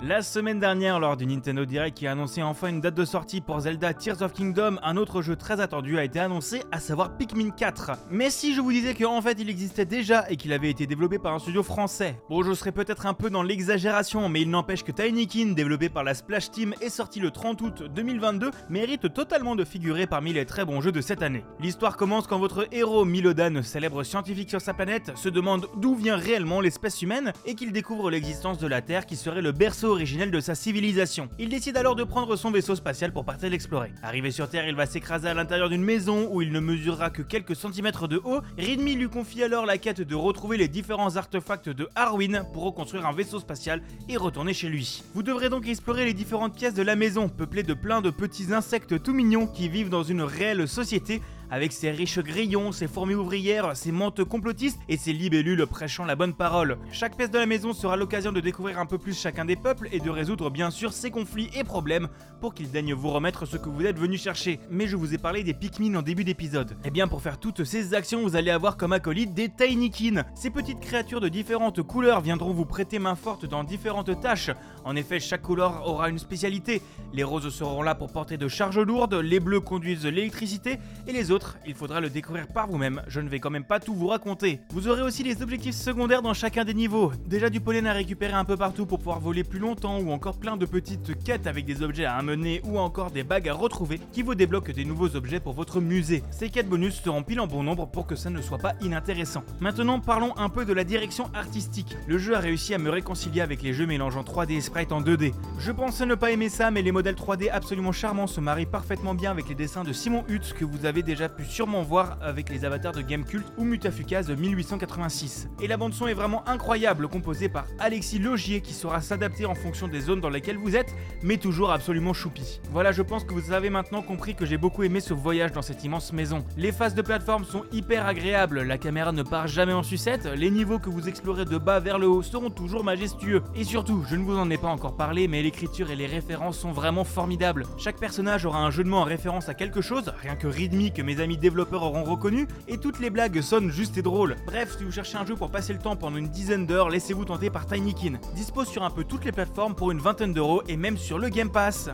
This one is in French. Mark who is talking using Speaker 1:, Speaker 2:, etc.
Speaker 1: La semaine dernière, lors du Nintendo Direct qui a annoncé enfin une date de sortie pour Zelda Tears of Kingdom, un autre jeu très attendu a été annoncé, à savoir Pikmin 4. Mais si je vous disais qu'en fait il existait déjà et qu'il avait été développé par un studio français, bon je serais peut-être un peu dans l'exagération, mais il n'empêche que Tinykin, développé par la Splash Team et sorti le 30 août 2022, mérite totalement de figurer parmi les très bons jeux de cette année. L'histoire commence quand votre héros Milodan, célèbre scientifique sur sa planète, se demande d'où vient réellement l'espèce humaine et qu'il découvre l'existence de la Terre qui serait le berceau originel de sa civilisation. Il décide alors de prendre son vaisseau spatial pour partir l'explorer. Arrivé sur Terre, il va s'écraser à l'intérieur d'une maison où il ne mesurera que quelques centimètres de haut. Ridmi lui confie alors la quête de retrouver les différents artefacts de Harwin pour reconstruire un vaisseau spatial et retourner chez lui. Vous devrez donc explorer les différentes pièces de la maison, peuplées de plein de petits insectes tout mignons qui vivent dans une réelle société avec ses riches grillons, ses fourmis ouvrières, ses mantes complotistes et ses libellules prêchant la bonne parole. Chaque pièce de la maison sera l'occasion de découvrir un peu plus chacun des peuples et de résoudre bien sûr ses conflits et problèmes pour qu'ils daignent vous remettre ce que vous êtes venu chercher. Mais je vous ai parlé des Pikmin en début d'épisode. Et eh bien pour faire toutes ces actions, vous allez avoir comme acolyte des Tinykin. Ces petites créatures de différentes couleurs viendront vous prêter main forte dans différentes tâches. En effet, chaque couleur aura une spécialité. Les roses seront là pour porter de charges lourdes, les bleus conduisent l'électricité et les autres il faudra le découvrir par vous-même, je ne vais quand même pas tout vous raconter. Vous aurez aussi les objectifs secondaires dans chacun des niveaux, déjà du pollen à récupérer un peu partout pour pouvoir voler plus longtemps ou encore plein de petites quêtes avec des objets à amener ou encore des bagues à retrouver qui vous débloquent des nouveaux objets pour votre musée. Ces quêtes bonus seront pile en bon nombre pour que ça ne soit pas inintéressant. Maintenant parlons un peu de la direction artistique. Le jeu a réussi à me réconcilier avec les jeux mélangeant 3D et sprite en 2D. Je pensais ne pas aimer ça mais les modèles 3D absolument charmants se marient parfaitement bien avec les dessins de Simon Hutz que vous avez déjà pu sûrement voir avec les avatars de Gamecult ou Mutafukaz de 1886. Et la bande son est vraiment incroyable, composée par Alexis Logier qui saura s'adapter en fonction des zones dans lesquelles vous êtes, mais toujours absolument choupi. Voilà, je pense que vous avez maintenant compris que j'ai beaucoup aimé ce voyage dans cette immense maison. Les phases de plateforme sont hyper agréables, la caméra ne part jamais en sucette, les niveaux que vous explorez de bas vers le haut seront toujours majestueux. Et surtout, je ne vous en ai pas encore parlé, mais l'écriture et les références sont vraiment formidables. Chaque personnage aura un jeu de mots en référence à quelque chose, rien que Readme que amis développeurs auront reconnu, et toutes les blagues sonnent juste et drôles. Bref, si vous cherchez un jeu pour passer le temps pendant une dizaine d'heures, laissez-vous tenter par Tinykin. Dispose sur un peu toutes les plateformes pour une vingtaine d'euros et même sur le Game Pass.